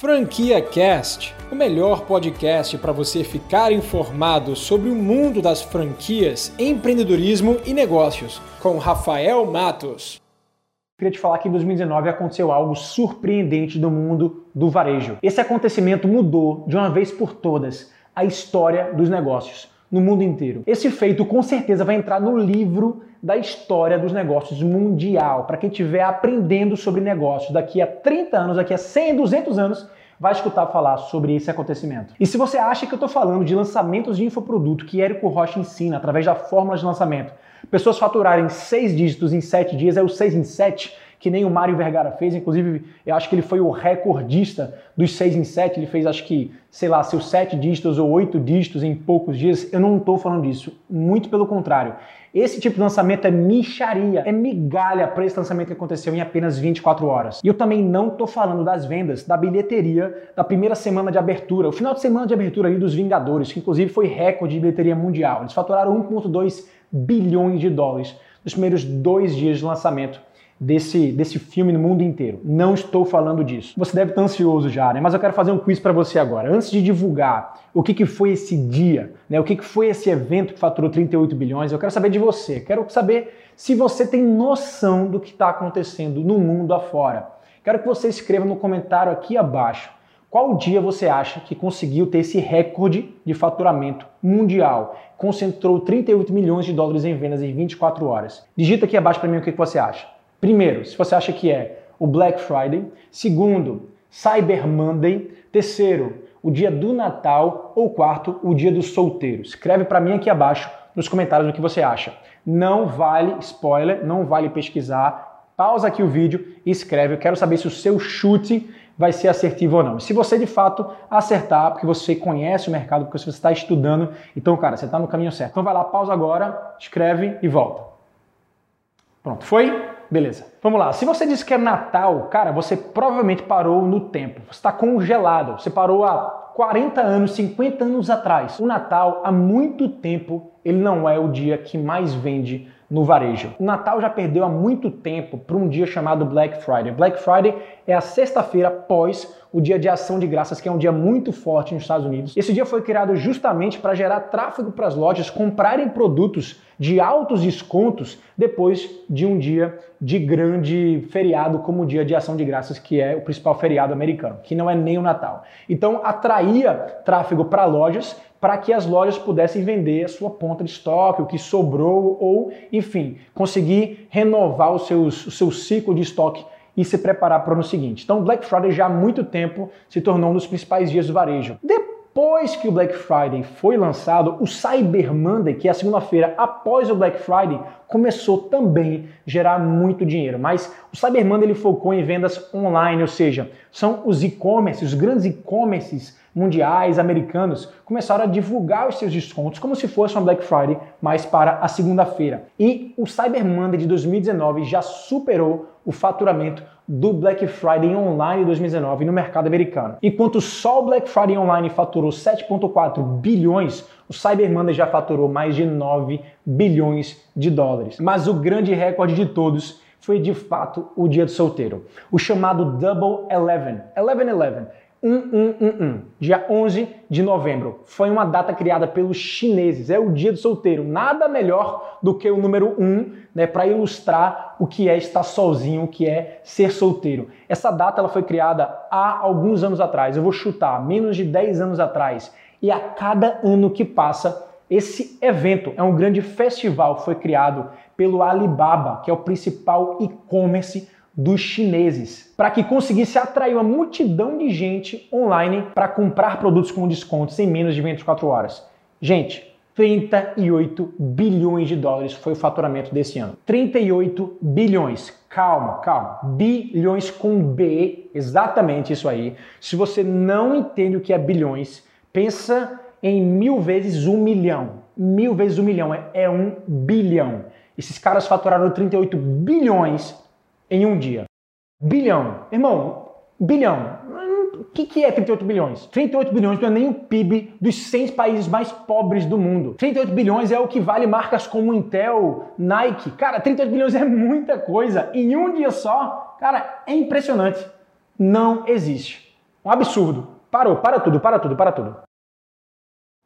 Franquia Cast, o melhor podcast para você ficar informado sobre o mundo das franquias, empreendedorismo e negócios, com Rafael Matos. Queria te falar que em 2019 aconteceu algo surpreendente no mundo do varejo. Esse acontecimento mudou de uma vez por todas a história dos negócios no mundo inteiro. Esse feito com certeza vai entrar no livro da história dos negócios mundial. Para quem estiver aprendendo sobre negócios daqui a 30 anos, daqui a 100, 200 anos, vai escutar falar sobre esse acontecimento. E se você acha que eu estou falando de lançamentos de infoproduto que Érico Rocha ensina através da fórmula de lançamento, pessoas faturarem seis dígitos em sete dias, é o seis em sete, que nem o Mário Vergara fez. Inclusive, eu acho que ele foi o recordista dos 6 em 7. Ele fez, acho que, sei lá, seus 7 dígitos ou 8 dígitos em poucos dias. Eu não estou falando disso. Muito pelo contrário. Esse tipo de lançamento é micharia, é migalha para esse lançamento que aconteceu em apenas 24 horas. E eu também não estou falando das vendas, da bilheteria da primeira semana de abertura, o final de semana de abertura ali dos Vingadores, que inclusive foi recorde de bilheteria mundial. Eles faturaram 1,2 bilhões de dólares nos primeiros dois dias de lançamento desse, desse filme no mundo inteiro. Não estou falando disso. Você deve estar ansioso já, né? Mas eu quero fazer um quiz para você agora. Antes de divulgar o que, que foi esse dia, né? o que, que foi esse evento que faturou 38 bilhões, eu quero saber de você. Quero saber se você tem noção do que está acontecendo no mundo afora. Quero que você escreva no comentário aqui abaixo qual dia você acha que conseguiu ter esse recorde de faturamento mundial? Concentrou 38 milhões de dólares em vendas em 24 horas. Digita aqui abaixo para mim o que você acha. Primeiro, se você acha que é o Black Friday. Segundo, Cyber Monday. Terceiro, o dia do Natal. Ou quarto, o dia dos solteiros. Escreve para mim aqui abaixo nos comentários o que você acha. Não vale spoiler, não vale pesquisar. Pausa aqui o vídeo e escreve. Eu quero saber se o seu chute vai ser assertivo ou não. Se você de fato acertar, porque você conhece o mercado, porque você está estudando, então, cara, você está no caminho certo. Então vai lá, pausa agora, escreve e volta. Pronto, foi? Beleza. Vamos lá. Se você disse que é Natal, cara, você provavelmente parou no tempo. Você está congelado. Você parou há 40 anos, 50 anos atrás. O Natal, há muito tempo, ele não é o dia que mais vende no varejo. O Natal já perdeu há muito tempo para um dia chamado Black Friday. Black Friday é a sexta-feira após o dia de ação de graças, que é um dia muito forte nos Estados Unidos. Esse dia foi criado justamente para gerar tráfego para as lojas comprarem produtos de altos descontos depois de um dia de grande feriado como o dia de ação de graças, que é o principal feriado americano, que não é nem o Natal. Então atraía tráfego para lojas para que as lojas pudessem vender a sua ponta de estoque, o que sobrou, ou, enfim, conseguir renovar os seus, o seu ciclo de estoque e se preparar para o ano seguinte. Então, Black Friday já há muito tempo se tornou um dos principais dias do varejo. Depois que o Black Friday foi lançado, o Cyber Monday, que é a segunda-feira após o Black Friday, começou também a gerar muito dinheiro. Mas o Cyber Monday ele focou em vendas online, ou seja, são os e-commerce, os grandes e-commerces mundiais, americanos, começaram a divulgar os seus descontos como se fosse uma Black Friday, mas para a segunda-feira. E o Cyber Monday de 2019 já superou o faturamento do Black Friday online 2019 no mercado americano. Enquanto só o Black Friday online faturou 7,4 bilhões, o Cyber Monday já faturou mais de 9 bilhões de dólares. Mas o grande recorde de todos foi de fato o dia do solteiro, o chamado Double Eleven. Eleven Eleven 1111, dia 11 de novembro. Foi uma data criada pelos chineses, é o dia do solteiro. Nada melhor do que o número 1 né, para ilustrar o que é estar sozinho, o que é ser solteiro. Essa data ela foi criada há alguns anos atrás, eu vou chutar, menos de 10 anos atrás. E a cada ano que passa, esse evento é um grande festival, foi criado pelo Alibaba, que é o principal e-commerce dos chineses, para que conseguisse atrair uma multidão de gente online para comprar produtos com descontos em menos de 24 horas. Gente, 38 bilhões de dólares foi o faturamento desse ano. 38 bilhões. Calma, calma. Bilhões com B, exatamente isso aí. Se você não entende o que é bilhões, pensa em mil vezes um milhão. Mil vezes um milhão é, é um bilhão. Esses caras faturaram 38 bilhões em um dia. Bilhão. Irmão, bilhão. O que, que é 38 bilhões? 38 bilhões não é nem o PIB dos 100 países mais pobres do mundo. 38 bilhões é o que vale marcas como Intel, Nike. Cara, 38 bilhões é muita coisa. Em um dia só, cara, é impressionante. Não existe Um absurdo. Parou, para tudo, para tudo, para tudo.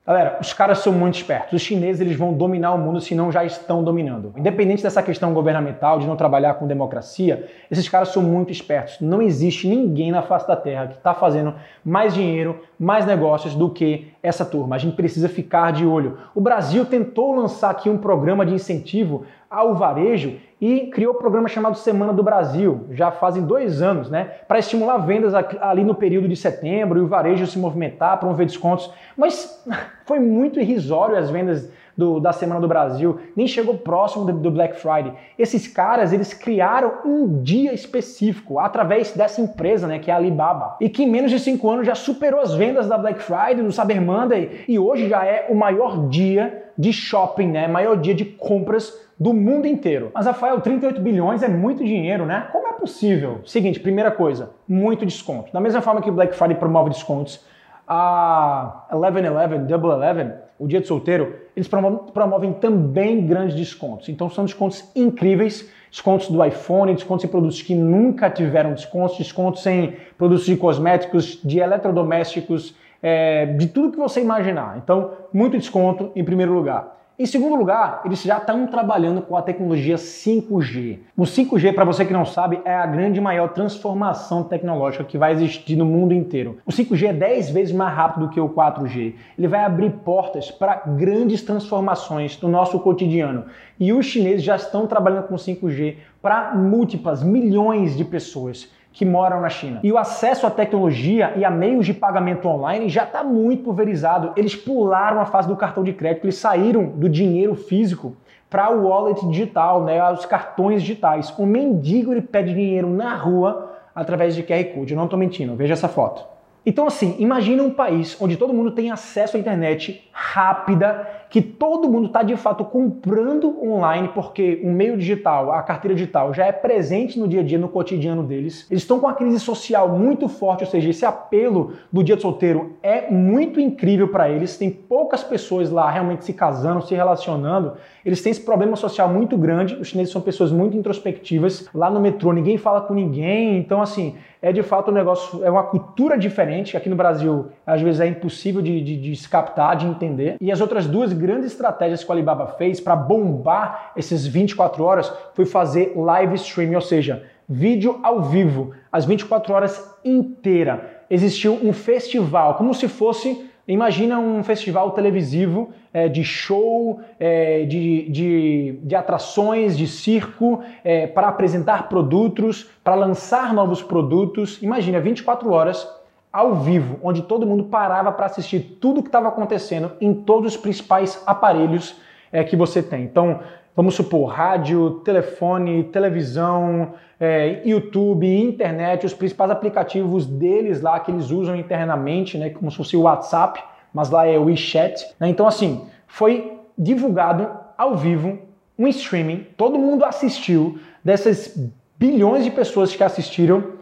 Galera, os caras são muito espertos. Os chineses eles vão dominar o mundo se não já estão dominando. Independente dessa questão governamental, de não trabalhar com democracia, esses caras são muito espertos. Não existe ninguém na face da Terra que está fazendo mais dinheiro, mais negócios do que essa turma. A gente precisa ficar de olho. O Brasil tentou lançar aqui um programa de incentivo ao varejo e criou um programa chamado Semana do Brasil, já fazem dois anos, né? Para estimular vendas ali no período de setembro e o varejo se movimentar, promover descontos. Mas foi muito irrisório as vendas do, da Semana do Brasil, nem chegou próximo do, do, Black Friday. Esses caras, eles criaram um dia específico através dessa empresa, né, que é a Alibaba, e que em menos de cinco anos já superou as vendas da Black Friday, do Cyber Monday, e hoje já é o maior dia de shopping, né, maior dia de compras do mundo inteiro. Mas, Rafael, 38 bilhões é muito dinheiro, né? Como é possível? Seguinte, primeira coisa, muito desconto. Da mesma forma que o Black Friday promove descontos, a 1111, Double Eleven, o dia de solteiro, eles promovem também grandes descontos. Então são descontos incríveis, descontos do iPhone, descontos em produtos que nunca tiveram descontos, descontos em produtos de cosméticos, de eletrodomésticos, é, de tudo que você imaginar. Então, muito desconto em primeiro lugar. Em segundo lugar, eles já estão trabalhando com a tecnologia 5G. O 5G, para você que não sabe, é a grande maior transformação tecnológica que vai existir no mundo inteiro. O 5G é 10 vezes mais rápido do que o 4G. Ele vai abrir portas para grandes transformações no nosso cotidiano. E os chineses já estão trabalhando com 5G para múltiplas milhões de pessoas que moram na China. E o acesso à tecnologia e a meios de pagamento online já está muito pulverizado. Eles pularam a fase do cartão de crédito, eles saíram do dinheiro físico para o wallet digital, né, os cartões digitais. O mendigo ele pede dinheiro na rua através de QR Code. Eu não estou mentindo, veja essa foto. Então, assim, imagina um país onde todo mundo tem acesso à internet rápida, que todo mundo está de fato comprando online, porque o meio digital, a carteira digital, já é presente no dia a dia, no cotidiano deles. Eles estão com uma crise social muito forte, ou seja, esse apelo do dia de solteiro é muito incrível para eles. Tem poucas pessoas lá realmente se casando, se relacionando. Eles têm esse problema social muito grande. Os chineses são pessoas muito introspectivas. Lá no metrô ninguém fala com ninguém, então assim é de fato um negócio, é uma cultura diferente. Aqui no Brasil, às vezes é impossível de, de, de se captar, de entender. E as outras duas grandes estratégias que o Alibaba fez para bombar esses 24 horas foi fazer live streaming, ou seja, vídeo ao vivo, as 24 horas inteira. Existiu um festival, como se fosse Imagina um festival televisivo é, de show, é, de, de, de, atrações, de circo, é, para apresentar produtos, para lançar novos produtos. Imagina 24 horas ao vivo, onde todo mundo parava para assistir tudo o que estava acontecendo em todos os principais aparelhos é, que você tem. Então, vamos supor, rádio, telefone, televisão, é, YouTube, internet, os principais aplicativos deles lá que eles usam internamente, né, como se fosse o WhatsApp, mas lá é o WeChat. Né? Então, assim, foi divulgado ao vivo um streaming, todo mundo assistiu, dessas bilhões de pessoas que assistiram,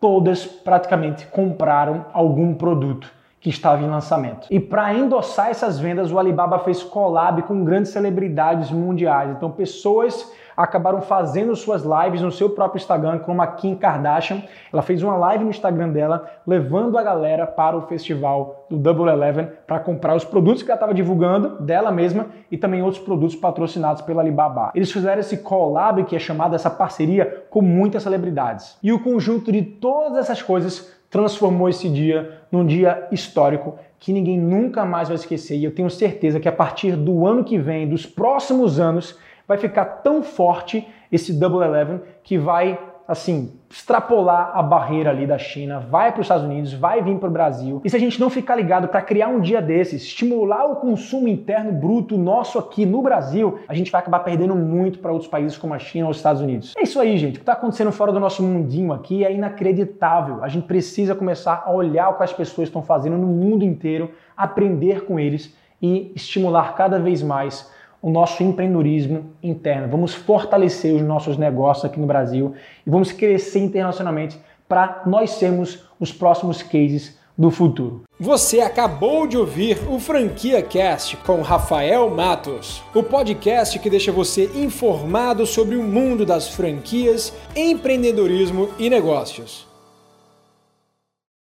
todas praticamente compraram algum produto que estava em lançamento. E para endossar essas vendas, o Alibaba fez collab com grandes celebridades mundiais. Então, pessoas acabaram fazendo suas lives no seu próprio Instagram, como a Kim Kardashian. Ela fez uma live no Instagram dela, levando a galera para o festival do Double Eleven para comprar os produtos que ela estava divulgando dela mesma e também outros produtos patrocinados pela Alibaba. Eles fizeram esse collab, que é chamado essa parceria, com muitas celebridades. E o conjunto de todas essas coisas transformou esse dia num dia histórico que ninguém nunca mais vai esquecer. E eu tenho certeza que a partir do ano que vem, dos próximos anos, vai ficar tão forte esse Double Eleven que vai assim, extrapolar a barreira ali da China, vai para os Estados Unidos, vai vir para o Brasil. E se a gente não ficar ligado para criar um dia desses, estimular o consumo interno bruto nosso aqui no Brasil, a gente vai acabar perdendo muito para outros países como a China ou os Estados Unidos. É isso aí, gente. O que está acontecendo fora do nosso mundinho aqui é inacreditável. A gente precisa começar a olhar o que as pessoas estão fazendo no mundo inteiro, aprender com eles e estimular cada vez mais o nosso empreendedorismo interno, vamos fortalecer os nossos negócios aqui no Brasil e vamos crescer internacionalmente para nós sermos os próximos cases do futuro. Você acabou de ouvir o Franquia Cast com Rafael Matos, o podcast que deixa você informado sobre o mundo das franquias, empreendedorismo e negócios.